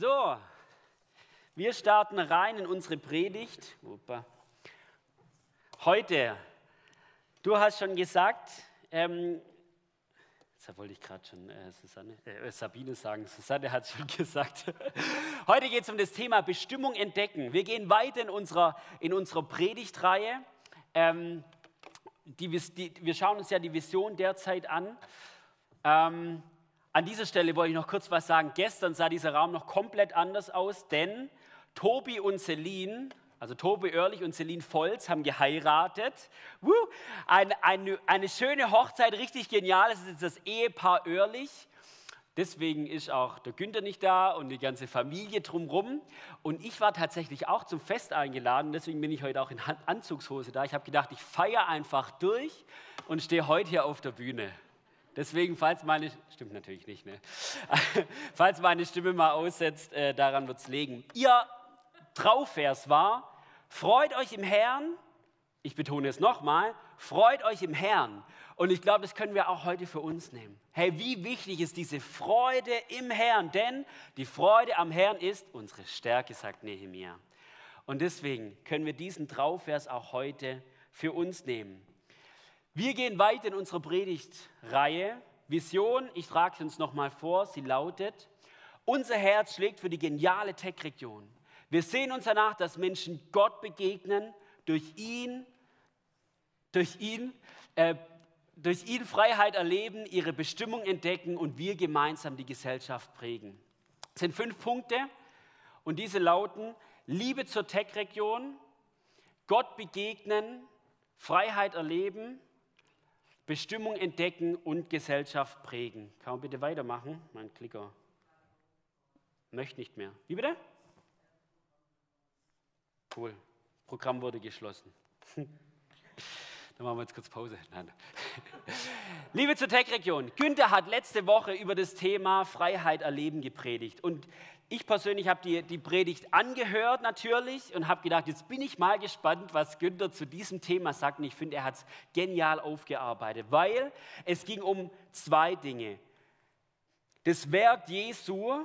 So, wir starten rein in unsere Predigt. Heute, du hast schon gesagt, ähm, jetzt wollte ich gerade schon äh, Susanne, äh, Sabine sagen, Susanne hat schon gesagt. Heute geht es um das Thema Bestimmung entdecken. Wir gehen weiter in unserer, in unserer Predigtreihe. Ähm, die, die, wir schauen uns ja die Vision derzeit an. Ähm, an dieser Stelle wollte ich noch kurz was sagen. Gestern sah dieser Raum noch komplett anders aus, denn Tobi und Celine, also Tobi Oerlich und Celine Volz, haben geheiratet. Eine, eine, eine schöne Hochzeit, richtig genial. Das ist das Ehepaar Oerlich. Deswegen ist auch der Günther nicht da und die ganze Familie drumherum. Und ich war tatsächlich auch zum Fest eingeladen, deswegen bin ich heute auch in Anzugshose da. Ich habe gedacht, ich feiere einfach durch und stehe heute hier auf der Bühne. Deswegen, falls meine, stimmt natürlich nicht, ne? falls meine Stimme mal aussetzt, äh, daran wird es liegen. Ihr Trauvers war, freut euch im Herrn, ich betone es nochmal, freut euch im Herrn. Und ich glaube, das können wir auch heute für uns nehmen. Hey, wie wichtig ist diese Freude im Herrn? Denn die Freude am Herrn ist unsere Stärke, sagt Nehemiah. Und deswegen können wir diesen Trauvers auch heute für uns nehmen. Wir gehen weiter in unserer Predigtreihe. Vision, ich trage sie uns nochmal vor, sie lautet, unser Herz schlägt für die geniale Tech-Region. Wir sehen uns danach, dass Menschen Gott begegnen, durch ihn, durch ihn, äh, durch ihn Freiheit erleben, ihre Bestimmung entdecken und wir gemeinsam die Gesellschaft prägen. Es sind fünf Punkte und diese lauten Liebe zur Tech-Region, Gott begegnen, Freiheit erleben, Bestimmung entdecken und Gesellschaft prägen. Kann man bitte weitermachen? Mein Klicker möchte nicht mehr. Wie bitte? Cool. Programm wurde geschlossen. Dann machen wir jetzt kurz Pause. Nein. Liebe zur Tech-Region, Günther hat letzte Woche über das Thema Freiheit erleben gepredigt. Und ich persönlich habe die, die Predigt angehört natürlich und habe gedacht, jetzt bin ich mal gespannt, was Günther zu diesem Thema sagt. Und ich finde, er hat es genial aufgearbeitet, weil es ging um zwei Dinge. Das Werk Jesu,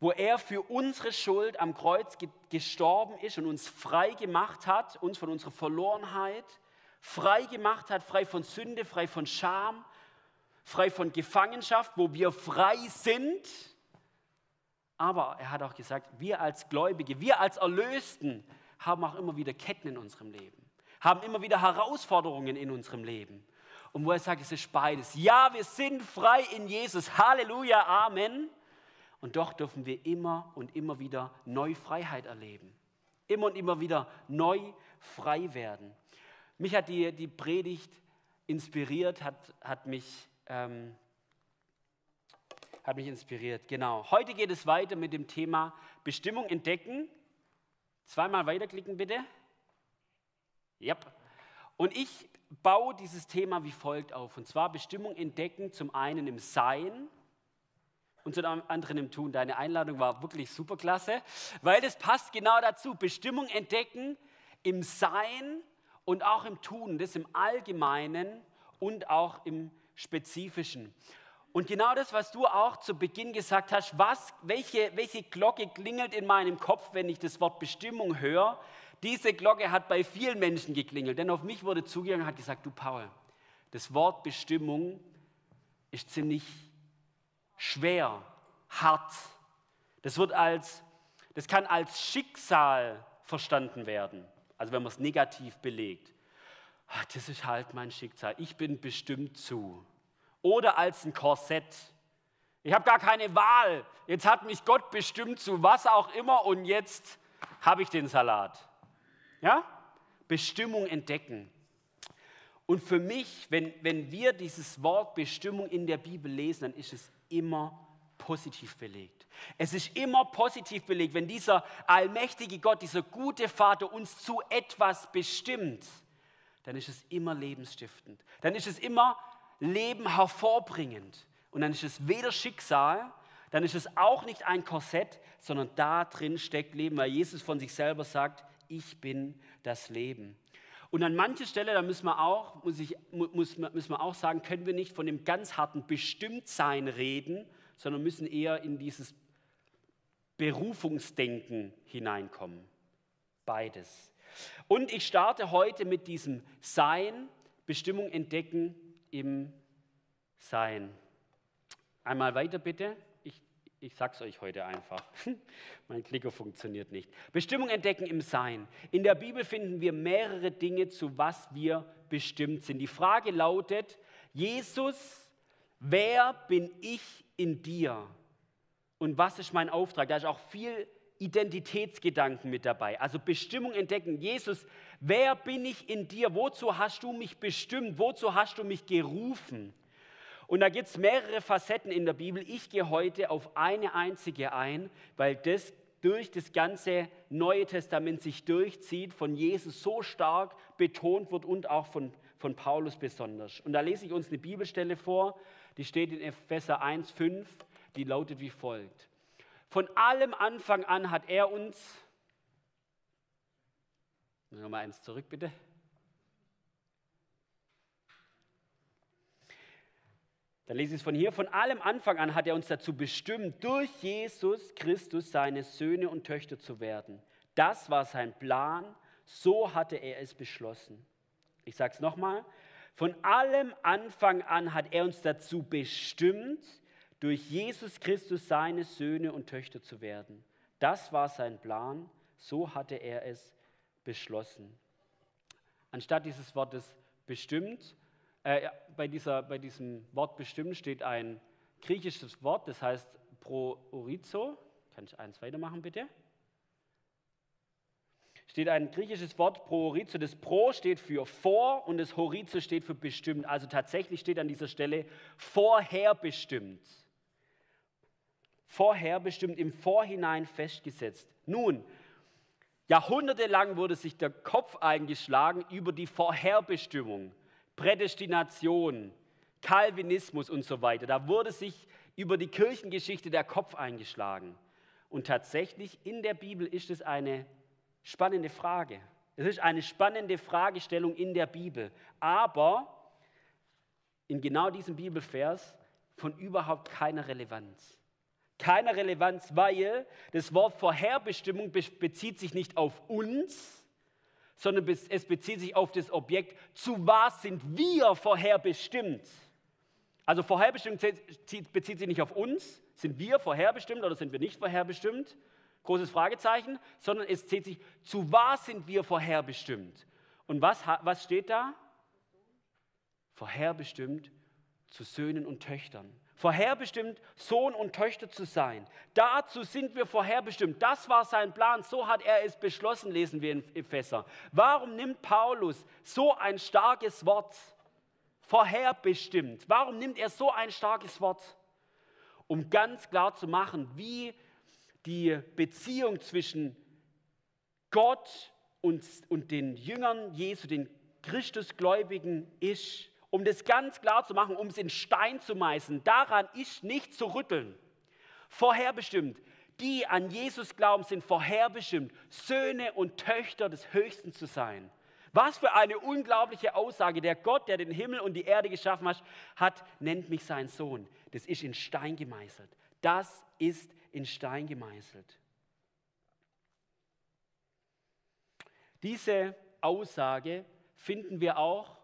wo er für unsere Schuld am Kreuz gestorben ist und uns frei gemacht hat, uns von unserer Verlorenheit frei gemacht hat, frei von Sünde, frei von Scham, frei von Gefangenschaft, wo wir frei sind aber er hat auch gesagt, wir als Gläubige, wir als Erlösten haben auch immer wieder Ketten in unserem Leben, haben immer wieder Herausforderungen in unserem Leben. Und wo er sagt, es ist beides. Ja, wir sind frei in Jesus. Halleluja, Amen. Und doch dürfen wir immer und immer wieder neu Freiheit erleben. Immer und immer wieder neu frei werden. Mich hat die, die Predigt inspiriert, hat, hat mich ähm, hat mich inspiriert. Genau. Heute geht es weiter mit dem Thema Bestimmung entdecken. Zweimal weiterklicken bitte. Ja. Und ich baue dieses Thema wie folgt auf. Und zwar Bestimmung entdecken, zum einen im Sein und zum anderen im Tun. Deine Einladung war wirklich super klasse, weil das passt genau dazu. Bestimmung entdecken im Sein und auch im Tun, das im Allgemeinen und auch im Spezifischen. Und genau das, was du auch zu Beginn gesagt hast, was, welche, welche Glocke klingelt in meinem Kopf, wenn ich das Wort Bestimmung höre, diese Glocke hat bei vielen Menschen geklingelt. Denn auf mich wurde zugegangen und hat gesagt, du Paul, das Wort Bestimmung ist ziemlich schwer, hart. Das, wird als, das kann als Schicksal verstanden werden, also wenn man es negativ belegt. Ah, das ist halt mein Schicksal, ich bin bestimmt zu oder als ein Korsett. Ich habe gar keine Wahl. Jetzt hat mich Gott bestimmt zu was auch immer und jetzt habe ich den Salat. Ja? Bestimmung entdecken. Und für mich, wenn, wenn wir dieses Wort Bestimmung in der Bibel lesen, dann ist es immer positiv belegt. Es ist immer positiv belegt, wenn dieser allmächtige Gott, dieser gute Vater uns zu etwas bestimmt, dann ist es immer lebensstiftend. Dann ist es immer Leben hervorbringend. Und dann ist es weder Schicksal, dann ist es auch nicht ein Korsett, sondern da drin steckt Leben, weil Jesus von sich selber sagt, ich bin das Leben. Und an mancher Stelle, da müssen wir auch, muss ich, muss, müssen wir auch sagen, können wir nicht von dem ganz harten Bestimmtsein reden, sondern müssen eher in dieses Berufungsdenken hineinkommen. Beides. Und ich starte heute mit diesem Sein, Bestimmung entdecken im Sein. Einmal weiter bitte. Ich, ich sage es euch heute einfach. mein Klicker funktioniert nicht. Bestimmung entdecken im Sein. In der Bibel finden wir mehrere Dinge, zu was wir bestimmt sind. Die Frage lautet, Jesus, wer bin ich in dir? Und was ist mein Auftrag? Da ist auch viel Identitätsgedanken mit dabei. Also Bestimmung entdecken. Jesus, wer bin ich in dir? Wozu hast du mich bestimmt? Wozu hast du mich gerufen? Und da gibt es mehrere Facetten in der Bibel. Ich gehe heute auf eine einzige ein, weil das durch das ganze Neue Testament sich durchzieht, von Jesus so stark betont wird und auch von, von Paulus besonders. Und da lese ich uns eine Bibelstelle vor, die steht in Epheser 1, 5, die lautet wie folgt. Von allem Anfang an hat er uns, nochmal eins zurück bitte, Dann lese ich es von hier. Von allem Anfang an hat er uns dazu bestimmt, durch Jesus Christus seine Söhne und Töchter zu werden. Das war sein Plan. So hatte er es beschlossen. Ich sage es nochmal. Von allem Anfang an hat er uns dazu bestimmt, durch Jesus Christus seine Söhne und Töchter zu werden. Das war sein Plan. So hatte er es beschlossen. Anstatt dieses Wortes bestimmt äh, bei, dieser, bei diesem Wort bestimmt steht ein griechisches Wort, das heißt proorizo. Kann ich eins weitermachen, bitte? Steht ein griechisches Wort proorizo. Das pro steht für vor und das horizo steht für bestimmt. Also tatsächlich steht an dieser Stelle vorherbestimmt. Vorherbestimmt, im Vorhinein festgesetzt. Nun, jahrhundertelang wurde sich der Kopf eingeschlagen über die Vorherbestimmung. Prädestination, Calvinismus und so weiter. Da wurde sich über die Kirchengeschichte der Kopf eingeschlagen. Und tatsächlich in der Bibel ist es eine spannende Frage. Es ist eine spannende Fragestellung in der Bibel. Aber in genau diesem Bibelvers von überhaupt keiner Relevanz. Keine Relevanz, weil das Wort Vorherbestimmung bezieht sich nicht auf uns, sondern es bezieht sich auf das Objekt, zu was sind wir vorherbestimmt. Also vorherbestimmt bezieht sich nicht auf uns, sind wir vorherbestimmt oder sind wir nicht vorherbestimmt, großes Fragezeichen, sondern es zählt sich, zu was sind wir vorherbestimmt. Und was, was steht da? Vorherbestimmt zu Söhnen und Töchtern vorherbestimmt, Sohn und Töchter zu sein. Dazu sind wir vorherbestimmt. Das war sein Plan. So hat er es beschlossen, lesen wir in Epheser. Warum nimmt Paulus so ein starkes Wort? Vorherbestimmt. Warum nimmt er so ein starkes Wort? Um ganz klar zu machen, wie die Beziehung zwischen Gott und, und den Jüngern Jesu, den Christusgläubigen ist um das ganz klar zu machen, um es in Stein zu meißeln, daran ist nicht zu rütteln. Vorherbestimmt. Die an Jesus glauben, sind vorherbestimmt, Söhne und Töchter des Höchsten zu sein. Was für eine unglaubliche Aussage. Der Gott, der den Himmel und die Erde geschaffen hat, hat, nennt mich sein Sohn. Das ist in Stein gemeißelt. Das ist in Stein gemeißelt. Diese Aussage finden wir auch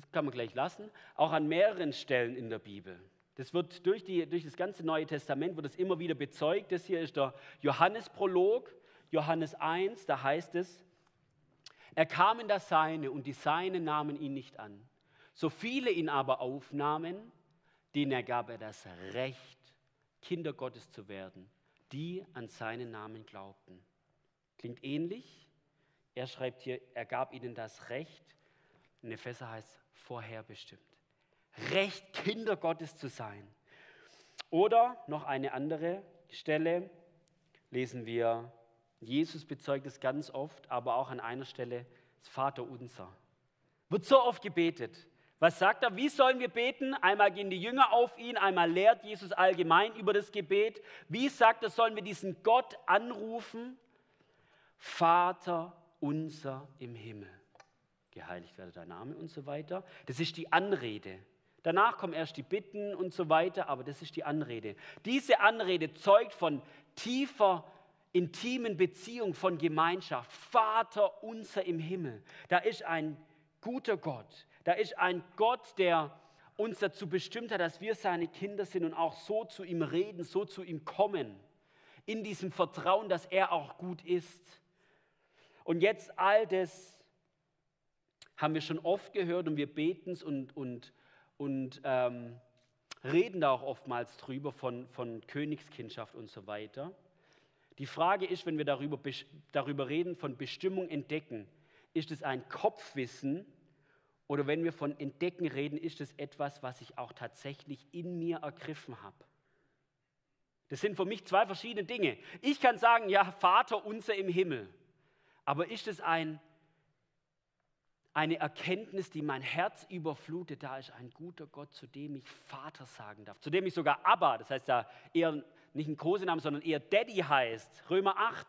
das kann man gleich lassen, auch an mehreren Stellen in der Bibel. Das wird durch, die, durch das ganze Neue Testament wird es immer wieder bezeugt. Das hier ist der Johannesprolog, Johannes 1, da heißt es, er kam in das Seine und die Seine nahmen ihn nicht an. So viele ihn aber aufnahmen, denen ergab er das Recht, Kinder Gottes zu werden, die an seinen Namen glaubten. Klingt ähnlich. Er schreibt hier, er gab ihnen das Recht. In Epheser heißt vorherbestimmt. Recht, Kinder Gottes zu sein. Oder noch eine andere Stelle lesen wir, Jesus bezeugt es ganz oft, aber auch an einer Stelle das Vaterunser. Wird so oft gebetet. Was sagt er? Wie sollen wir beten? Einmal gehen die Jünger auf ihn, einmal lehrt Jesus allgemein über das Gebet. Wie sagt er, sollen wir diesen Gott anrufen? Vater unser im Himmel geheiligt werde dein Name und so weiter. Das ist die Anrede. Danach kommen erst die Bitten und so weiter, aber das ist die Anrede. Diese Anrede zeugt von tiefer, intimen Beziehung von Gemeinschaft. Vater unser im Himmel. Da ist ein guter Gott. Da ist ein Gott, der uns dazu bestimmt hat, dass wir seine Kinder sind und auch so zu ihm reden, so zu ihm kommen. In diesem Vertrauen, dass er auch gut ist. Und jetzt all das haben wir schon oft gehört und wir beten es und, und, und ähm, reden da auch oftmals drüber von, von Königskindschaft und so weiter. Die Frage ist, wenn wir darüber, darüber reden, von Bestimmung entdecken, ist es ein Kopfwissen oder wenn wir von Entdecken reden, ist es etwas, was ich auch tatsächlich in mir ergriffen habe. Das sind für mich zwei verschiedene Dinge. Ich kann sagen, ja, Vater unser im Himmel. Aber ist es ein eine Erkenntnis, die mein Herz überflutet. Da ist ein guter Gott, zu dem ich Vater sagen darf, zu dem ich sogar Abba, das heißt ja eher nicht ein Kosenamen, sondern eher Daddy heißt. Römer 8.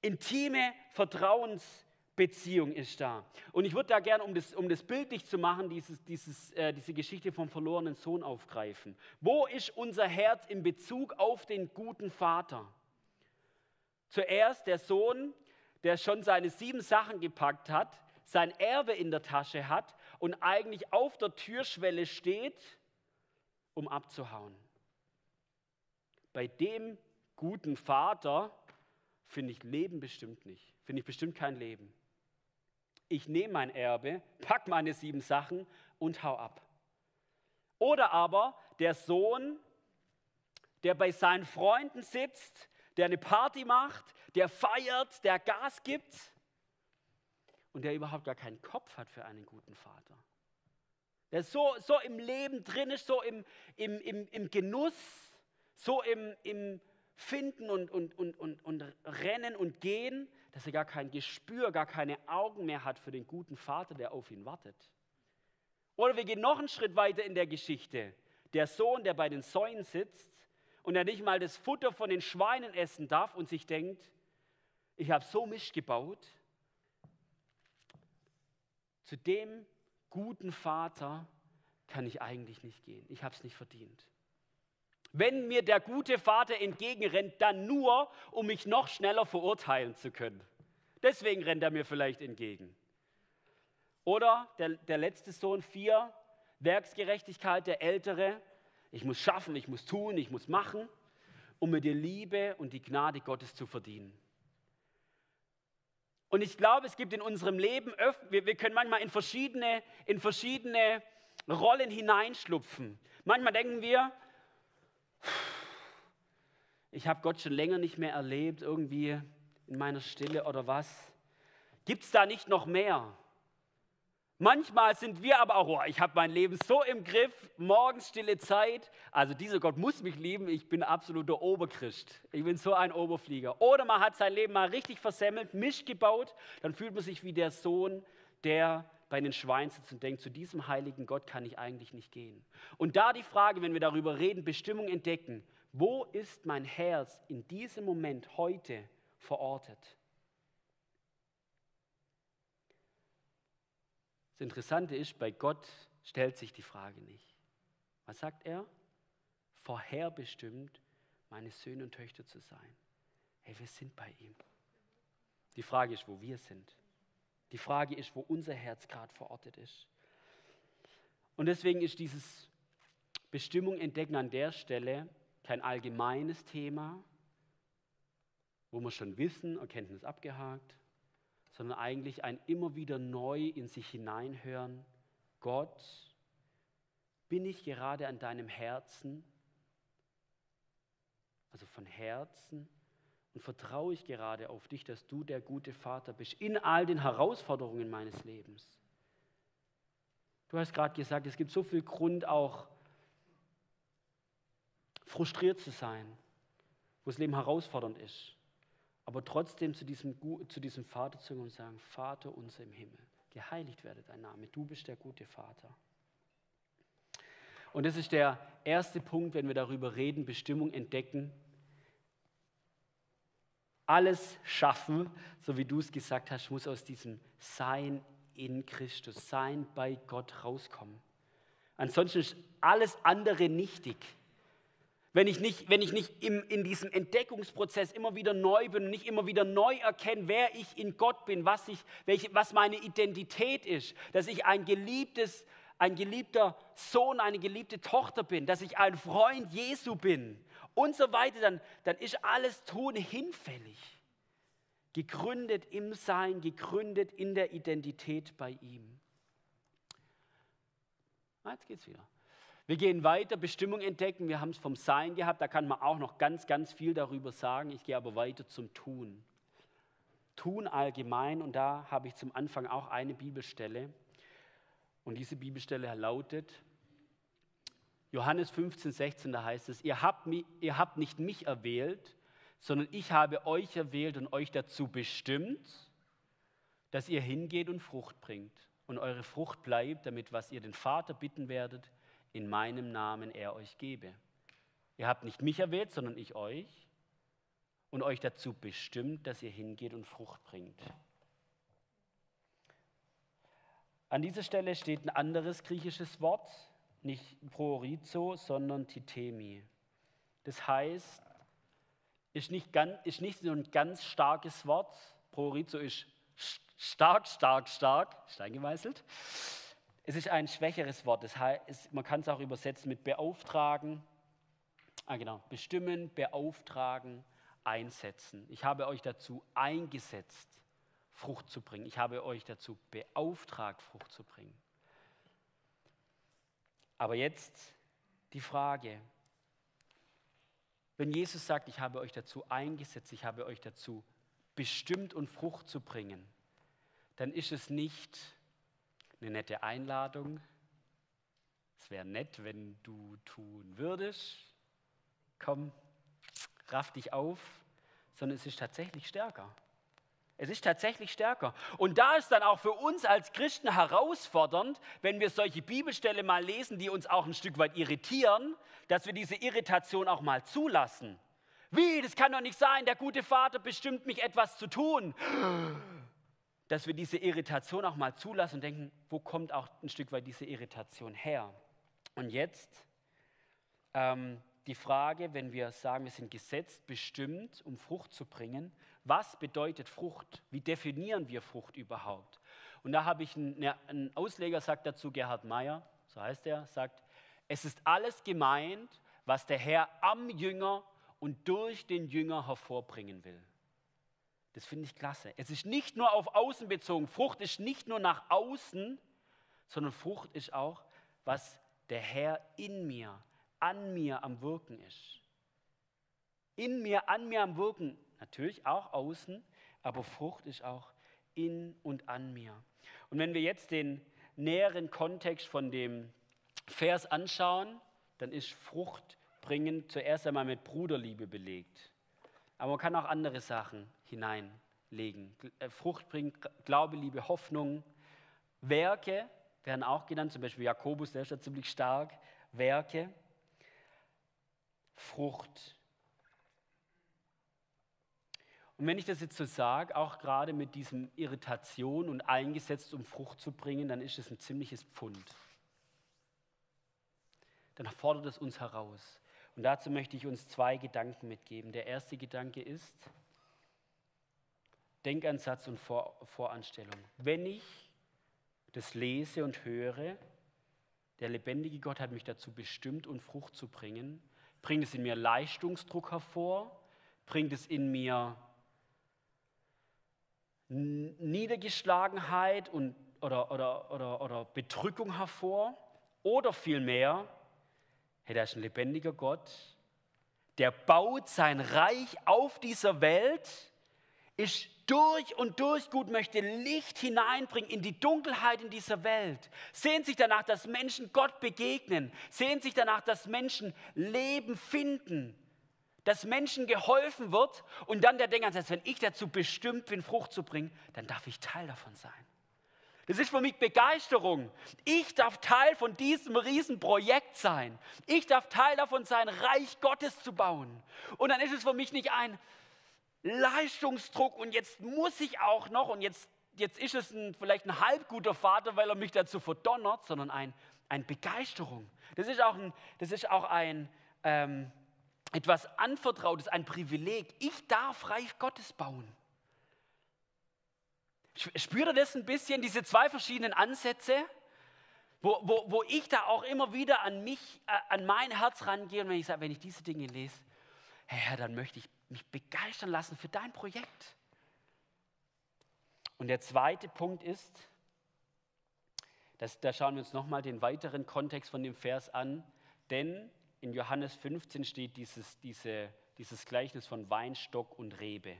Intime Vertrauensbeziehung ist da. Und ich würde da gerne, um das, um das bildlich zu machen, dieses, dieses, äh, diese Geschichte vom verlorenen Sohn aufgreifen. Wo ist unser Herz in Bezug auf den guten Vater? Zuerst der Sohn, der schon seine sieben Sachen gepackt hat, sein Erbe in der Tasche hat und eigentlich auf der Türschwelle steht, um abzuhauen. Bei dem guten Vater finde ich Leben bestimmt nicht. Finde ich bestimmt kein Leben. Ich nehme mein Erbe, pack meine sieben Sachen und hau ab. Oder aber der Sohn, der bei seinen Freunden sitzt, der eine Party macht, der feiert, der Gas gibt und der überhaupt gar keinen Kopf hat für einen guten Vater. Der so, so im Leben drin ist, so im, im, im, im Genuss, so im, im Finden und, und, und, und, und Rennen und Gehen, dass er gar kein Gespür, gar keine Augen mehr hat für den guten Vater, der auf ihn wartet. Oder wir gehen noch einen Schritt weiter in der Geschichte. Der Sohn, der bei den Säulen sitzt und der nicht mal das Futter von den Schweinen essen darf und sich denkt, ich habe so Mist gebaut, zu dem guten Vater kann ich eigentlich nicht gehen. Ich habe es nicht verdient. Wenn mir der gute Vater entgegenrennt, dann nur, um mich noch schneller verurteilen zu können. Deswegen rennt er mir vielleicht entgegen. Oder der, der letzte Sohn, vier, Werksgerechtigkeit, der ältere. Ich muss schaffen, ich muss tun, ich muss machen, um mir die Liebe und die Gnade Gottes zu verdienen. Und ich glaube, es gibt in unserem Leben, wir, wir können manchmal in verschiedene, in verschiedene Rollen hineinschlupfen. Manchmal denken wir, ich habe Gott schon länger nicht mehr erlebt, irgendwie in meiner Stille oder was. Gibt es da nicht noch mehr? Manchmal sind wir aber auch, oh, ich habe mein Leben so im Griff, morgens stille Zeit. Also dieser Gott muss mich lieben, ich bin absoluter Oberchrist. Ich bin so ein Oberflieger. Oder man hat sein Leben mal richtig versemmelt, Misch gebaut, dann fühlt man sich wie der Sohn, der bei den Schweinen sitzt und denkt, zu diesem heiligen Gott kann ich eigentlich nicht gehen. Und da die Frage, wenn wir darüber reden, Bestimmung entdecken, wo ist mein Herz in diesem Moment heute verortet? Das Interessante ist, bei Gott stellt sich die Frage nicht. Was sagt er? Vorherbestimmt, meine Söhne und Töchter zu sein. Hey, wir sind bei ihm. Die Frage ist, wo wir sind. Die Frage ist, wo unser Herz gerade verortet ist. Und deswegen ist dieses Bestimmung entdecken an der Stelle kein allgemeines Thema, wo wir schon wissen, Erkenntnis abgehakt, sondern eigentlich ein immer wieder neu in sich hineinhören. Gott, bin ich gerade an deinem Herzen, also von Herzen, und vertraue ich gerade auf dich, dass du der gute Vater bist in all den Herausforderungen meines Lebens. Du hast gerade gesagt, es gibt so viel Grund auch frustriert zu sein, wo das Leben herausfordernd ist aber trotzdem zu diesem, zu diesem Vater zu und sagen, Vater unser im Himmel, geheiligt werde dein Name, du bist der gute Vater. Und das ist der erste Punkt, wenn wir darüber reden, Bestimmung entdecken. Alles schaffen, so wie du es gesagt hast, muss aus diesem Sein in Christus, Sein bei Gott rauskommen. Ansonsten ist alles andere nichtig. Wenn ich nicht, wenn ich nicht im, in diesem Entdeckungsprozess immer wieder neu bin und nicht immer wieder neu erkenne, wer ich in Gott bin, was, ich, welche, was meine Identität ist, dass ich ein geliebtes, ein geliebter Sohn, eine geliebte Tochter bin, dass ich ein Freund Jesu bin und so weiter, dann, dann ist alles Tun hinfällig. Gegründet im Sein, gegründet in der Identität bei ihm. Jetzt geht's wieder. Wir gehen weiter, Bestimmung entdecken. Wir haben es vom Sein gehabt, da kann man auch noch ganz, ganz viel darüber sagen. Ich gehe aber weiter zum Tun. Tun allgemein und da habe ich zum Anfang auch eine Bibelstelle. Und diese Bibelstelle lautet, Johannes 15, 16, da heißt es, ihr habt, ihr habt nicht mich erwählt, sondern ich habe euch erwählt und euch dazu bestimmt, dass ihr hingeht und Frucht bringt und eure Frucht bleibt, damit was ihr den Vater bitten werdet, in meinem Namen er euch gebe. Ihr habt nicht mich erwählt, sondern ich euch und euch dazu bestimmt, dass ihr hingeht und Frucht bringt. An dieser Stelle steht ein anderes griechisches Wort, nicht Proorizo, sondern Titemi. Das heißt, ist nicht, ganz, ist nicht so ein ganz starkes Wort. Proorizo ist stark, stark, stark, stein gemeißelt. Es ist ein schwächeres Wort. Das heißt, man kann es auch übersetzen mit beauftragen. Ah, genau. Bestimmen, beauftragen, einsetzen. Ich habe euch dazu eingesetzt, Frucht zu bringen. Ich habe euch dazu beauftragt, Frucht zu bringen. Aber jetzt die Frage, wenn Jesus sagt, ich habe euch dazu eingesetzt, ich habe euch dazu bestimmt und Frucht zu bringen, dann ist es nicht eine nette Einladung. Es wäre nett, wenn du tun würdest. Komm, raff dich auf, sondern es ist tatsächlich stärker. Es ist tatsächlich stärker. Und da ist dann auch für uns als Christen herausfordernd, wenn wir solche Bibelstelle mal lesen, die uns auch ein Stück weit irritieren, dass wir diese Irritation auch mal zulassen. Wie, das kann doch nicht sein, der gute Vater bestimmt mich etwas zu tun dass wir diese Irritation auch mal zulassen und denken, wo kommt auch ein Stück weit diese Irritation her? Und jetzt ähm, die Frage, wenn wir sagen, wir sind gesetzt, bestimmt, um Frucht zu bringen, was bedeutet Frucht? Wie definieren wir Frucht überhaupt? Und da habe ich einen, einen Ausleger, sagt dazu Gerhard Meyer, so heißt er, sagt, es ist alles gemeint, was der Herr am Jünger und durch den Jünger hervorbringen will. Das finde ich klasse. Es ist nicht nur auf außen bezogen. Frucht ist nicht nur nach außen, sondern Frucht ist auch, was der Herr in mir, an mir am Wirken ist. In mir, an mir am Wirken. Natürlich auch außen, aber Frucht ist auch in und an mir. Und wenn wir jetzt den näheren Kontext von dem Vers anschauen, dann ist Frucht bringen zuerst einmal mit Bruderliebe belegt. Aber man kann auch andere Sachen hineinlegen. Äh, Frucht bringt Glaube, Liebe, Hoffnung. Werke werden auch genannt, zum Beispiel Jakobus, der ist ja ziemlich stark. Werke, Frucht. Und wenn ich das jetzt so sage, auch gerade mit diesem Irritation und eingesetzt, um Frucht zu bringen, dann ist es ein ziemliches Pfund. Dann fordert es uns heraus. Und dazu möchte ich uns zwei Gedanken mitgeben. Der erste Gedanke ist, Denkansatz und Vor Voranstellung. Wenn ich das lese und höre, der lebendige Gott hat mich dazu bestimmt, und Frucht zu bringen, bringt es in mir Leistungsdruck hervor, bringt es in mir Niedergeschlagenheit und, oder, oder, oder, oder Bedrückung hervor, oder vielmehr, hey, da ist ein lebendiger Gott, der baut sein Reich auf dieser Welt, ist durch und durch gut, möchte Licht hineinbringen in die Dunkelheit in dieser Welt, sehnt sich danach, dass Menschen Gott begegnen, sehnt sich danach, dass Menschen Leben finden, dass Menschen geholfen wird. Und dann der Denkansatz, wenn ich dazu bestimmt bin, Frucht zu bringen, dann darf ich Teil davon sein. Das ist für mich Begeisterung. Ich darf Teil von diesem Riesenprojekt sein. Ich darf Teil davon sein, Reich Gottes zu bauen. Und dann ist es für mich nicht ein, Leistungsdruck und jetzt muss ich auch noch und jetzt, jetzt ist es ein, vielleicht ein halb guter Vater, weil er mich dazu verdonnert, sondern ein, ein Begeisterung. Das ist auch ein, das ist auch ein, ähm, etwas Anvertrautes, ein Privileg. Ich darf Reich Gottes bauen. Spürt ihr das ein bisschen, diese zwei verschiedenen Ansätze? Wo, wo, wo ich da auch immer wieder an mich, äh, an mein Herz rangehe und wenn ich sage, wenn ich diese Dinge lese, Herr, dann möchte ich mich begeistern lassen für dein Projekt. Und der zweite Punkt ist, das, da schauen wir uns nochmal den weiteren Kontext von dem Vers an, denn in Johannes 15 steht dieses, diese, dieses Gleichnis von Weinstock und Rebe.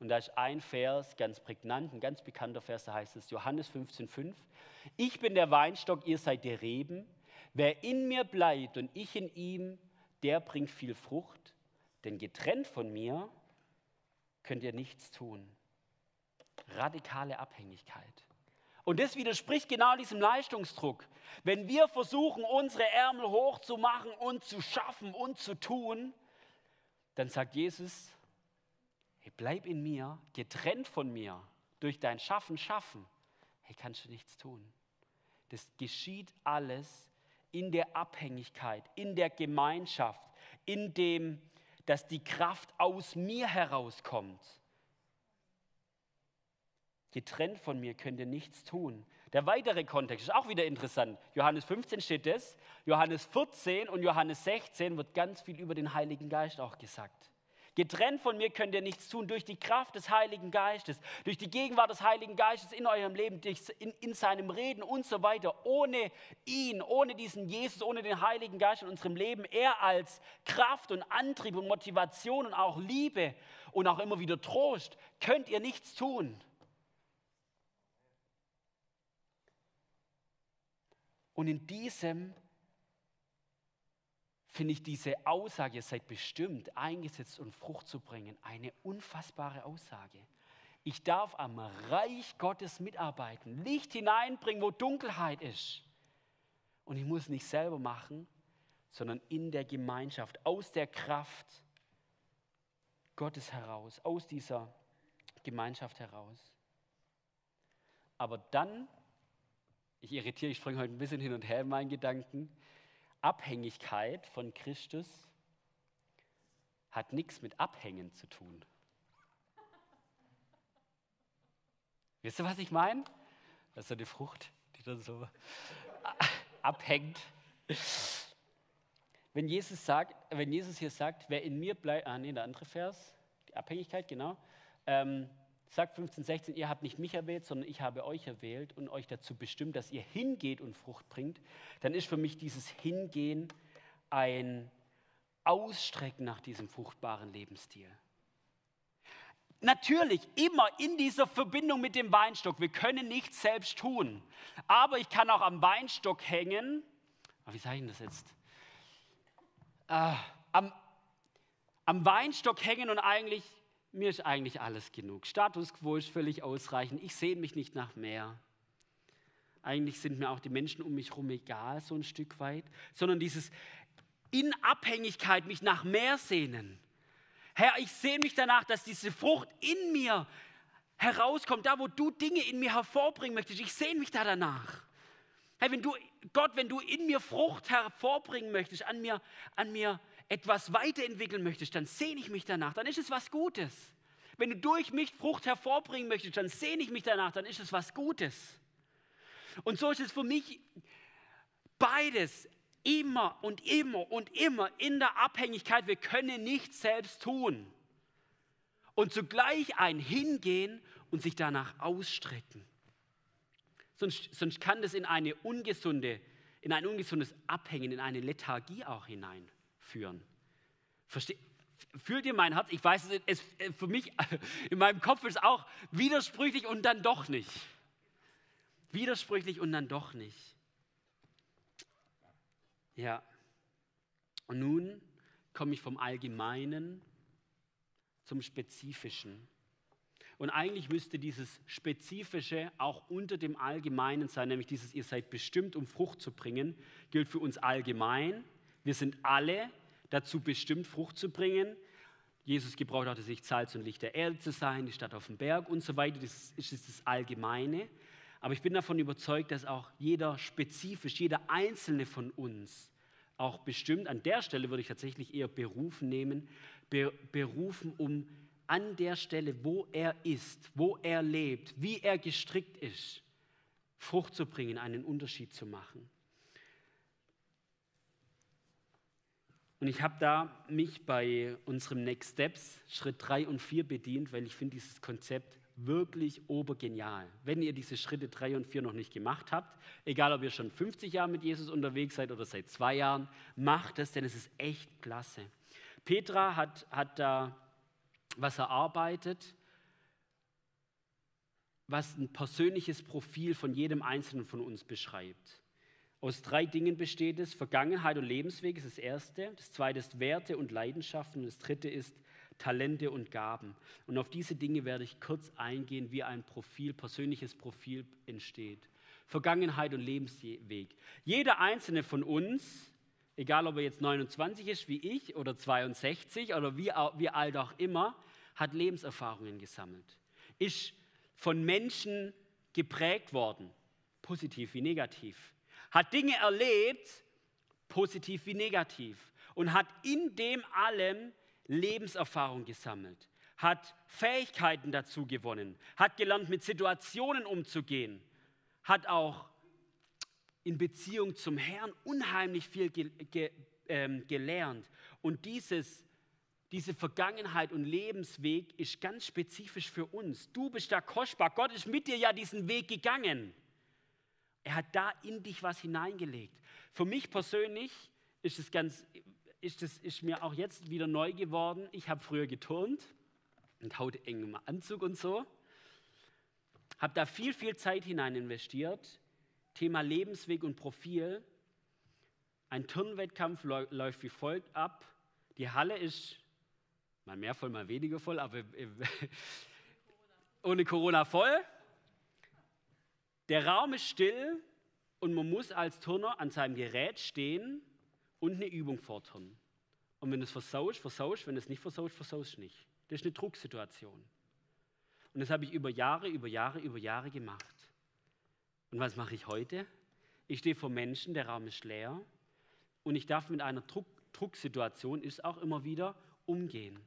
Und da ist ein Vers ganz prägnant, ein ganz bekannter Vers, da heißt es Johannes 15,5. Ich bin der Weinstock, ihr seid die Reben. Wer in mir bleibt und ich in ihm, der bringt viel Frucht. Denn getrennt von mir könnt ihr nichts tun. Radikale Abhängigkeit. Und das widerspricht genau diesem Leistungsdruck. Wenn wir versuchen, unsere Ärmel hochzumachen und zu schaffen und zu tun, dann sagt Jesus, hey, bleib in mir, getrennt von mir, durch dein Schaffen, Schaffen, hey, kannst du nichts tun. Das geschieht alles in der Abhängigkeit, in der Gemeinschaft, in dem, dass die Kraft aus mir herauskommt. Getrennt von mir könnt ihr nichts tun. Der weitere Kontext ist auch wieder interessant. Johannes 15 steht es, Johannes 14 und Johannes 16 wird ganz viel über den Heiligen Geist auch gesagt. Getrennt von mir könnt ihr nichts tun. Durch die Kraft des Heiligen Geistes, durch die Gegenwart des Heiligen Geistes in eurem Leben, in, in seinem Reden und so weiter. Ohne ihn, ohne diesen Jesus, ohne den Heiligen Geist in unserem Leben, er als Kraft und Antrieb und Motivation und auch Liebe und auch immer wieder Trost, könnt ihr nichts tun. Und in diesem finde ich diese Aussage, ihr seid bestimmt, eingesetzt und Frucht zu bringen, eine unfassbare Aussage. Ich darf am Reich Gottes mitarbeiten, Licht hineinbringen, wo Dunkelheit ist. Und ich muss nicht selber machen, sondern in der Gemeinschaft, aus der Kraft Gottes heraus, aus dieser Gemeinschaft heraus. Aber dann, ich irritiere, ich springe heute ein bisschen hin und her in meinen Gedanken, Abhängigkeit von Christus hat nichts mit Abhängen zu tun. Wisst ihr, was ich meine? Das ist so eine Frucht, die dann so abhängt. Wenn Jesus, sagt, wenn Jesus hier sagt, wer in mir bleibt, ah nee, der andere Vers, die Abhängigkeit, genau. Ähm, sagt 15, 16, ihr habt nicht mich erwählt, sondern ich habe euch erwählt und euch dazu bestimmt, dass ihr hingeht und Frucht bringt, dann ist für mich dieses Hingehen ein Ausstrecken nach diesem fruchtbaren Lebensstil. Natürlich immer in dieser Verbindung mit dem Weinstock. Wir können nichts selbst tun. Aber ich kann auch am Weinstock hängen. Ah, wie sage ich das jetzt? Äh, am, am Weinstock hängen und eigentlich mir ist eigentlich alles genug. Status quo ist völlig ausreichend. Ich sehne mich nicht nach mehr. Eigentlich sind mir auch die Menschen um mich herum egal, so ein Stück weit, sondern dieses in Abhängigkeit mich nach mehr sehnen. Herr, ich sehne mich danach, dass diese Frucht in mir herauskommt, da wo du Dinge in mir hervorbringen möchtest. Ich sehne mich da danach. Herr, wenn du, Gott, wenn du in mir Frucht hervorbringen möchtest, an mir, an mir etwas weiterentwickeln möchtest, dann sehne ich mich danach, dann ist es was Gutes. Wenn du durch mich Frucht hervorbringen möchtest, dann sehne ich mich danach, dann ist es was Gutes. Und so ist es für mich beides immer und immer und immer in der Abhängigkeit. Wir können nichts selbst tun. Und zugleich ein Hingehen und sich danach ausstrecken. Sonst, sonst kann das in eine ungesunde, in ein ungesundes Abhängen, in eine Lethargie auch hinein führen. Verste Fühlt ihr mein Herz? Ich weiß, es, es, für mich, in meinem Kopf ist auch widersprüchlich und dann doch nicht. Widersprüchlich und dann doch nicht. Ja. Und nun komme ich vom Allgemeinen zum Spezifischen. Und eigentlich müsste dieses Spezifische auch unter dem Allgemeinen sein, nämlich dieses, ihr seid bestimmt, um Frucht zu bringen, gilt für uns allgemein. Wir sind alle dazu bestimmt, Frucht zu bringen. Jesus gebraucht auch, dass ich Salz und Licht der Erde zu sein, die Stadt auf dem Berg und so weiter. Das ist das Allgemeine. Aber ich bin davon überzeugt, dass auch jeder spezifisch, jeder einzelne von uns auch bestimmt, an der Stelle würde ich tatsächlich eher berufen nehmen, berufen, um an der Stelle, wo er ist, wo er lebt, wie er gestrickt ist, Frucht zu bringen, einen Unterschied zu machen. Und ich habe da mich bei unserem Next Steps Schritt 3 und 4 bedient, weil ich finde dieses Konzept wirklich obergenial. Wenn ihr diese Schritte 3 und 4 noch nicht gemacht habt, egal ob ihr schon 50 Jahre mit Jesus unterwegs seid oder seit zwei Jahren, macht es, denn es ist echt klasse. Petra hat, hat da was erarbeitet, was ein persönliches Profil von jedem Einzelnen von uns beschreibt. Aus drei Dingen besteht es. Vergangenheit und Lebensweg ist das erste. Das zweite ist Werte und Leidenschaften. Und das dritte ist Talente und Gaben. Und auf diese Dinge werde ich kurz eingehen, wie ein Profil, persönliches Profil entsteht. Vergangenheit und Lebensweg. Jeder einzelne von uns, egal ob er jetzt 29 ist wie ich oder 62 oder wie, wie alt auch immer, hat Lebenserfahrungen gesammelt. Ist von Menschen geprägt worden, positiv wie negativ. Hat Dinge erlebt, positiv wie negativ. Und hat in dem allem Lebenserfahrung gesammelt, hat Fähigkeiten dazu gewonnen, hat gelernt, mit Situationen umzugehen, hat auch in Beziehung zum Herrn unheimlich viel ge ge ähm, gelernt. Und dieses, diese Vergangenheit und Lebensweg ist ganz spezifisch für uns. Du bist da kostbar. Gott ist mit dir ja diesen Weg gegangen. Er hat da in dich was hineingelegt. Für mich persönlich ist es ganz ist, das, ist mir auch jetzt wieder neu geworden. Ich habe früher geturnt und hautengem Anzug und so. Habe da viel, viel Zeit hinein investiert. Thema Lebensweg und Profil. Ein Turnwettkampf läuft wie folgt ab. Die Halle ist mal mehr voll, mal weniger voll, aber ohne Corona voll. Der Raum ist still und man muss als Turner an seinem Gerät stehen und eine Übung fordern. Und wenn du es versaust, versaust, wenn du es nicht versaust, versaust nicht. Das ist eine Drucksituation. Und das habe ich über Jahre, über Jahre, über Jahre gemacht. Und was mache ich heute? Ich stehe vor Menschen, der Raum ist leer und ich darf mit einer Druck, Drucksituation ist auch immer wieder umgehen.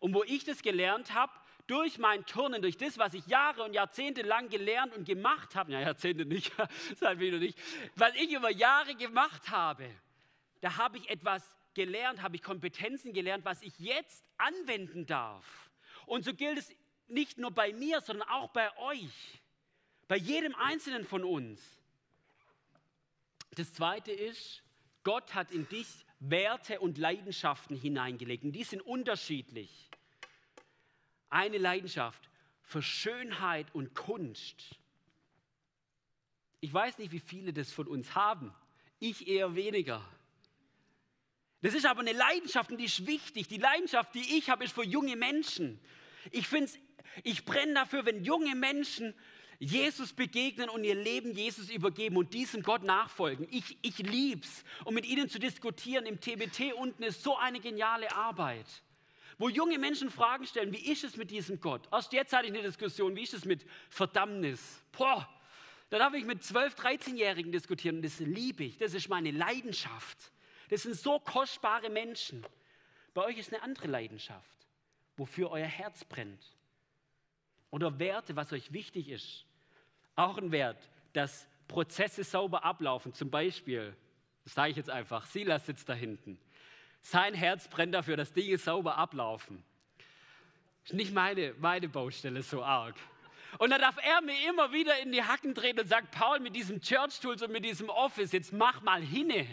Und wo ich das gelernt habe, durch mein Turnen, durch das, was ich Jahre und Jahrzehnte lang gelernt und gemacht habe, ja, Jahrzehnte nicht, halt wieder nicht, was ich über Jahre gemacht habe, da habe ich etwas gelernt, habe ich Kompetenzen gelernt, was ich jetzt anwenden darf. Und so gilt es nicht nur bei mir, sondern auch bei euch, bei jedem Einzelnen von uns. Das Zweite ist, Gott hat in dich Werte und Leidenschaften hineingelegt und die sind unterschiedlich. Eine Leidenschaft für Schönheit und Kunst. Ich weiß nicht, wie viele das von uns haben. Ich eher weniger. Das ist aber eine Leidenschaft und die ist wichtig. Die Leidenschaft, die ich habe, ist für junge Menschen. Ich ich brenne dafür, wenn junge Menschen Jesus begegnen und ihr Leben Jesus übergeben und diesem Gott nachfolgen. Ich, ich lieb's. Und mit ihnen zu diskutieren im TBT unten ist so eine geniale Arbeit. Wo junge Menschen Fragen stellen, wie ist es mit diesem Gott? Erst jetzt hatte ich eine Diskussion, wie ist es mit Verdammnis? Boah, da darf ich mit 12-, 13-Jährigen diskutieren und das liebe ich. Das ist meine Leidenschaft. Das sind so kostbare Menschen. Bei euch ist eine andere Leidenschaft, wofür euer Herz brennt. Oder Werte, was euch wichtig ist. Auch ein Wert, dass Prozesse sauber ablaufen. Zum Beispiel, das sage ich jetzt einfach, Silas sitzt da hinten. Sein Herz brennt dafür, dass Dinge sauber ablaufen. Ist nicht meine, meine Baustelle so arg. Und dann darf er mir immer wieder in die Hacken treten und sagt, Paul, mit diesem Church Tools und mit diesem Office, jetzt mach mal hinne.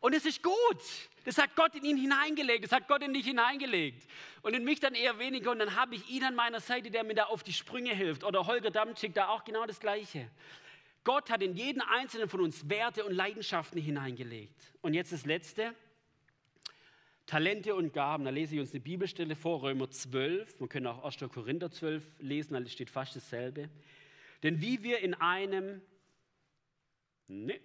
Und es ist gut. Das hat Gott in ihn hineingelegt. Das hat Gott in dich hineingelegt. Und in mich dann eher weniger. Und dann habe ich ihn an meiner Seite, der mir da auf die Sprünge hilft. Oder Holger Damczyk, da auch genau das Gleiche. Gott hat in jeden einzelnen von uns Werte und Leidenschaften hineingelegt. Und jetzt das Letzte. Talente und Gaben. Da lese ich uns eine Bibelstelle vor, Römer 12. Man kann auch 1. Korinther 12 lesen, da steht fast dasselbe. Denn wie wir in einem, ne,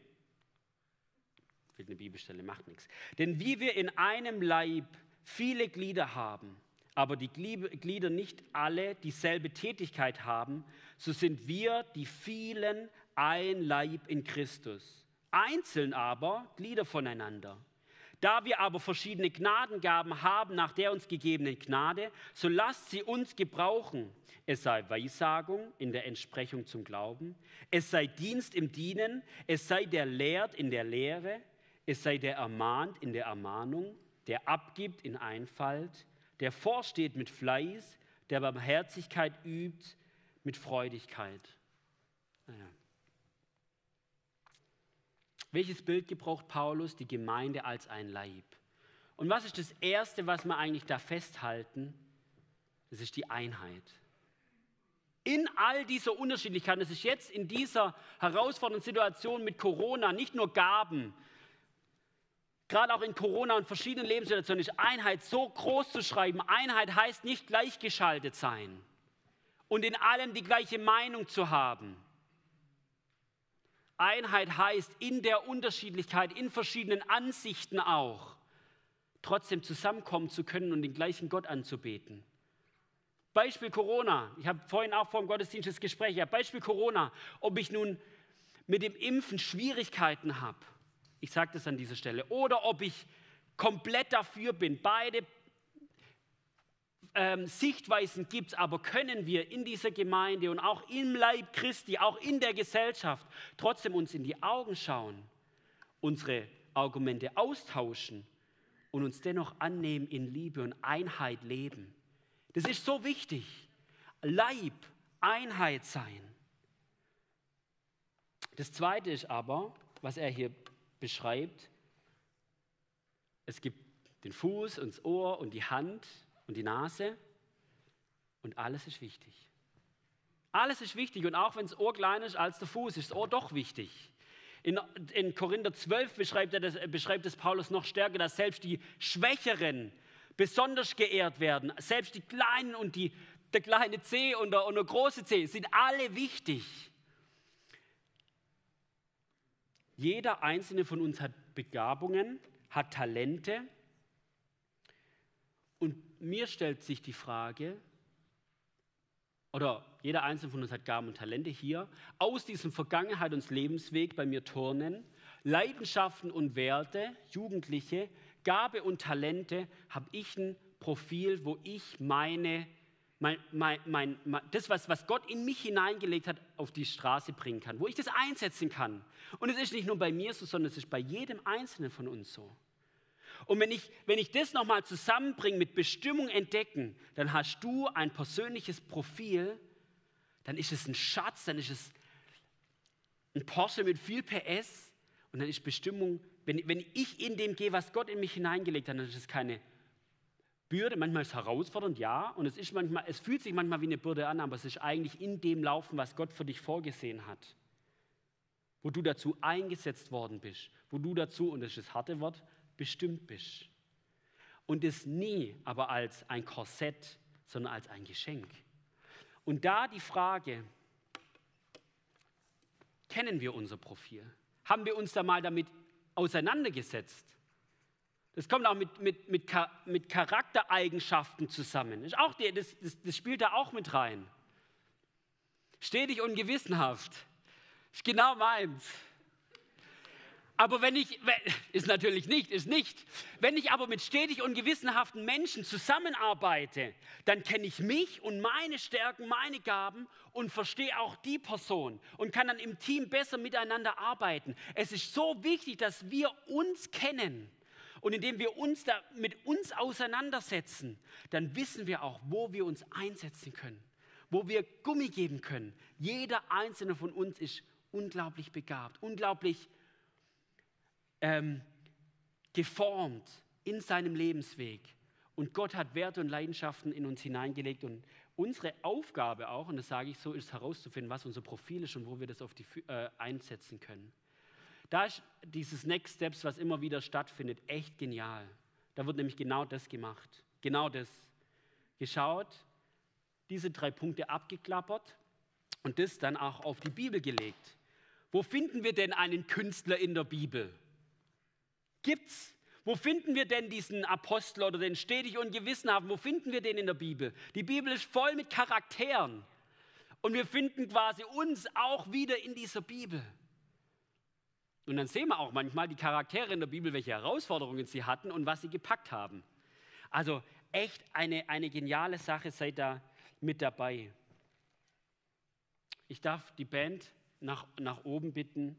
fehlt eine Bibelstelle, macht nichts. Denn wie wir in einem Leib viele Glieder haben, aber die Glieder nicht alle dieselbe Tätigkeit haben, so sind wir die vielen ein Leib in Christus. Einzeln aber Glieder voneinander. Da wir aber verschiedene Gnadengaben haben nach der uns gegebenen Gnade, so lasst sie uns gebrauchen. Es sei Weissagung in der Entsprechung zum Glauben, es sei Dienst im Dienen, es sei der lehrt in der Lehre, es sei der ermahnt in der Ermahnung, der abgibt in Einfalt, der vorsteht mit Fleiß, der Barmherzigkeit übt mit Freudigkeit. Naja. Welches Bild gebraucht Paulus? Die Gemeinde als ein Leib. Und was ist das Erste, was wir eigentlich da festhalten? Das ist die Einheit. In all dieser Unterschiedlichkeit, das ist jetzt in dieser herausfordernden Situation mit Corona nicht nur Gaben, gerade auch in Corona und verschiedenen Lebenssituationen ist Einheit so groß zu schreiben. Einheit heißt nicht gleichgeschaltet sein und in allem die gleiche Meinung zu haben. Einheit heißt in der Unterschiedlichkeit, in verschiedenen Ansichten auch, trotzdem zusammenkommen zu können und den gleichen Gott anzubeten. Beispiel Corona. Ich habe vorhin auch vor dem Gottesdienst das Gespräch. Ja, Beispiel Corona. Ob ich nun mit dem Impfen Schwierigkeiten habe, ich sage das an dieser Stelle, oder ob ich komplett dafür bin. Beide ähm, Sichtweisen gibt aber können wir in dieser Gemeinde und auch im Leib Christi, auch in der Gesellschaft, trotzdem uns in die Augen schauen, unsere Argumente austauschen und uns dennoch annehmen in Liebe und Einheit leben. Das ist so wichtig. Leib, Einheit sein. Das Zweite ist aber, was er hier beschreibt, es gibt den Fuß und das Ohr und die Hand und die Nase und alles ist wichtig. Alles ist wichtig und auch wenn das Ohr kleiner ist als der Fuß, ist das Ohr doch wichtig. In, in Korinther 12 beschreibt, das, beschreibt es Paulus noch stärker, dass selbst die Schwächeren besonders geehrt werden. Selbst die Kleinen und die, der kleine C und der, und der große C sind alle wichtig. Jeder einzelne von uns hat Begabungen, hat Talente und mir stellt sich die Frage, oder jeder Einzelne von uns hat Gaben und Talente hier, aus diesem Vergangenheit und Lebensweg bei mir turnen, Leidenschaften und Werte, Jugendliche, Gabe und Talente, habe ich ein Profil, wo ich meine, mein, mein, mein, das, was, was Gott in mich hineingelegt hat, auf die Straße bringen kann, wo ich das einsetzen kann. Und es ist nicht nur bei mir so, sondern es ist bei jedem Einzelnen von uns so. Und wenn ich, wenn ich das nochmal zusammenbringe mit Bestimmung entdecken, dann hast du ein persönliches Profil, dann ist es ein Schatz, dann ist es ein Porsche mit viel PS und dann ist Bestimmung, wenn, wenn ich in dem gehe, was Gott in mich hineingelegt hat, dann ist es keine Bürde, manchmal ist es herausfordernd, ja, und es, ist manchmal, es fühlt sich manchmal wie eine Bürde an, aber es ist eigentlich in dem Laufen, was Gott für dich vorgesehen hat, wo du dazu eingesetzt worden bist, wo du dazu, und das ist das harte Wort, bestimmt bist. Und es nie aber als ein Korsett, sondern als ein Geschenk. Und da die Frage, kennen wir unser Profil? Haben wir uns da mal damit auseinandergesetzt? Das kommt auch mit, mit, mit, mit Charaktereigenschaften zusammen. Das, auch das, das, das spielt da auch mit rein. Stetig und gewissenhaft. Ist genau meins. Aber wenn ich, ist natürlich nicht, ist nicht. Wenn ich aber mit stetig und gewissenhaften Menschen zusammenarbeite, dann kenne ich mich und meine Stärken, meine Gaben und verstehe auch die Person und kann dann im Team besser miteinander arbeiten. Es ist so wichtig, dass wir uns kennen. Und indem wir uns da mit uns auseinandersetzen, dann wissen wir auch, wo wir uns einsetzen können, wo wir Gummi geben können. Jeder einzelne von uns ist unglaublich begabt, unglaublich begabt ähm, geformt in seinem Lebensweg. Und Gott hat Werte und Leidenschaften in uns hineingelegt. Und unsere Aufgabe auch, und das sage ich so, ist herauszufinden, was unser Profil ist und wo wir das auf die, äh, einsetzen können. Da ist dieses Next Steps, was immer wieder stattfindet, echt genial. Da wird nämlich genau das gemacht. Genau das. Geschaut, diese drei Punkte abgeklappert und das dann auch auf die Bibel gelegt. Wo finden wir denn einen Künstler in der Bibel? Gibt's? Wo finden wir denn diesen Apostel oder den stetig und gewissenhaft? Wo finden wir den in der Bibel? Die Bibel ist voll mit Charakteren. Und wir finden quasi uns auch wieder in dieser Bibel. Und dann sehen wir auch manchmal die Charaktere in der Bibel, welche Herausforderungen sie hatten und was sie gepackt haben. Also echt eine, eine geniale Sache, seid da mit dabei. Ich darf die Band nach, nach oben bitten.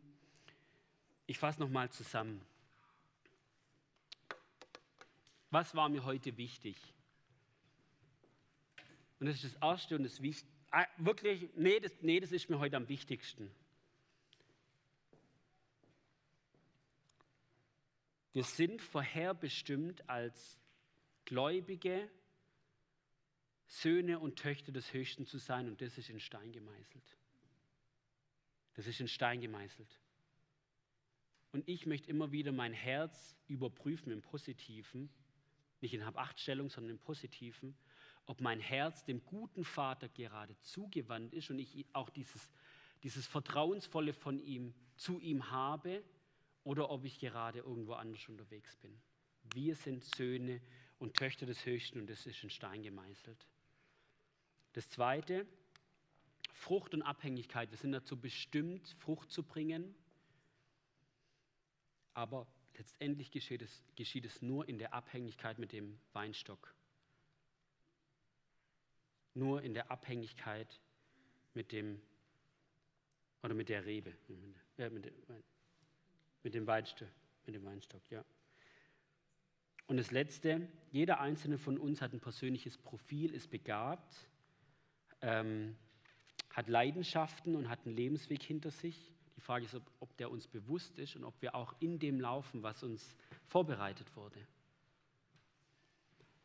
Ich fasse nochmal zusammen. Was war mir heute wichtig? Und das ist das Erste und das Wichtigste. Ah, wirklich, nee das, nee, das ist mir heute am wichtigsten. Wir sind vorherbestimmt als Gläubige, Söhne und Töchter des Höchsten zu sein und das ist in Stein gemeißelt. Das ist in Stein gemeißelt. Und ich möchte immer wieder mein Herz überprüfen im Positiven, nicht in Hab-Acht-Stellung, sondern im Positiven, ob mein Herz dem guten Vater gerade zugewandt ist und ich auch dieses, dieses Vertrauensvolle von ihm zu ihm habe oder ob ich gerade irgendwo anders unterwegs bin. Wir sind Söhne und Töchter des Höchsten und das ist in Stein gemeißelt. Das Zweite, Frucht und Abhängigkeit. Wir sind dazu bestimmt, Frucht zu bringen, aber letztendlich geschieht es, geschieht es nur in der Abhängigkeit mit dem Weinstock. Nur in der Abhängigkeit mit dem oder mit der Rebe, äh, mit, dem, mit dem Weinstock, mit dem Weinstock, ja. Und das Letzte, jeder einzelne von uns hat ein persönliches Profil, ist begabt, ähm, hat Leidenschaften und hat einen Lebensweg hinter sich. Die Frage ist, ob, ob der uns bewusst ist und ob wir auch in dem laufen, was uns vorbereitet wurde.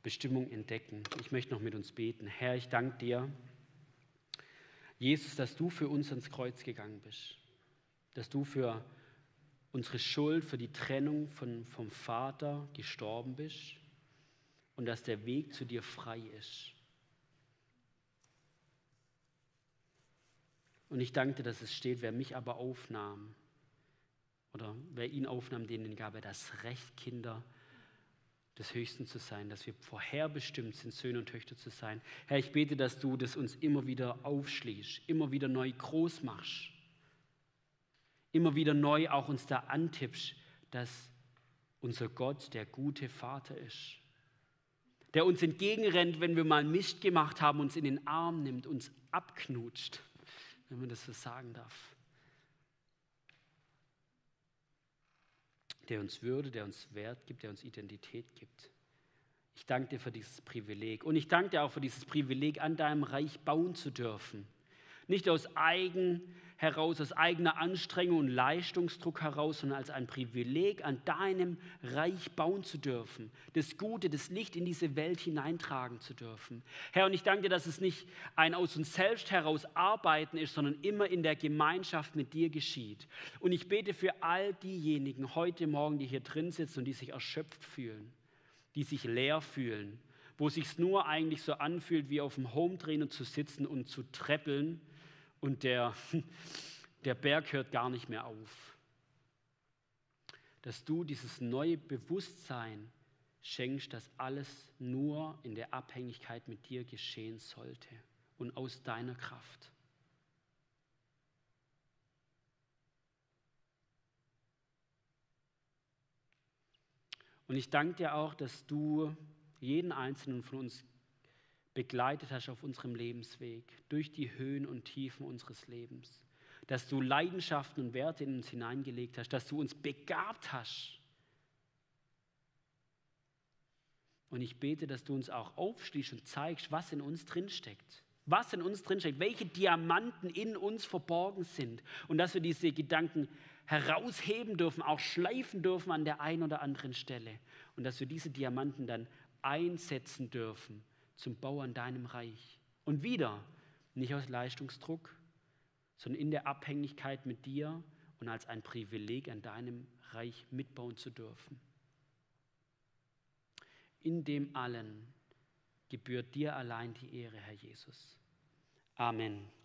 Bestimmung entdecken. Ich möchte noch mit uns beten. Herr, ich danke dir, Jesus, dass du für uns ans Kreuz gegangen bist, dass du für unsere Schuld, für die Trennung von, vom Vater gestorben bist und dass der Weg zu dir frei ist. Und ich danke dir, dass es steht, wer mich aber aufnahm oder wer ihn aufnahm, denen gab er das Recht, Kinder des Höchsten zu sein, dass wir vorherbestimmt sind, Söhne und Töchter zu sein. Herr, ich bete, dass du das uns immer wieder aufschließt, immer wieder neu groß machst, immer wieder neu auch uns da antippst, dass unser Gott der gute Vater ist, der uns entgegenrennt, wenn wir mal Mist gemacht haben, uns in den Arm nimmt, uns abknutscht wenn man das so sagen darf. Der uns Würde, der uns Wert gibt, der uns Identität gibt. Ich danke dir für dieses Privileg. Und ich danke dir auch für dieses Privileg, an deinem Reich bauen zu dürfen. Nicht aus eigen heraus, aus eigener Anstrengung und Leistungsdruck heraus, sondern als ein Privileg, an deinem Reich bauen zu dürfen, das Gute, das Licht in diese Welt hineintragen zu dürfen. Herr, und ich danke dir, dass es nicht ein aus uns selbst heraus Arbeiten ist, sondern immer in der Gemeinschaft mit dir geschieht. Und ich bete für all diejenigen heute Morgen, die hier drin sitzen und die sich erschöpft fühlen, die sich leer fühlen, wo es sich nur eigentlich so anfühlt, wie auf dem Home-Trainer zu sitzen und zu treppeln und der, der Berg hört gar nicht mehr auf. Dass du dieses neue Bewusstsein schenkst, dass alles nur in der Abhängigkeit mit dir geschehen sollte und aus deiner Kraft. Und ich danke dir auch, dass du jeden einzelnen von uns begleitet hast auf unserem Lebensweg, durch die Höhen und Tiefen unseres Lebens. Dass du Leidenschaften und Werte in uns hineingelegt hast, dass du uns begabt hast. Und ich bete, dass du uns auch aufschließt und zeigst, was in uns drinsteckt. Was in uns drinsteckt, welche Diamanten in uns verborgen sind. Und dass wir diese Gedanken herausheben dürfen, auch schleifen dürfen an der einen oder anderen Stelle. Und dass wir diese Diamanten dann einsetzen dürfen zum Bau an deinem Reich. Und wieder, nicht aus Leistungsdruck, sondern in der Abhängigkeit mit dir und als ein Privileg an deinem Reich mitbauen zu dürfen. In dem allen gebührt dir allein die Ehre, Herr Jesus. Amen.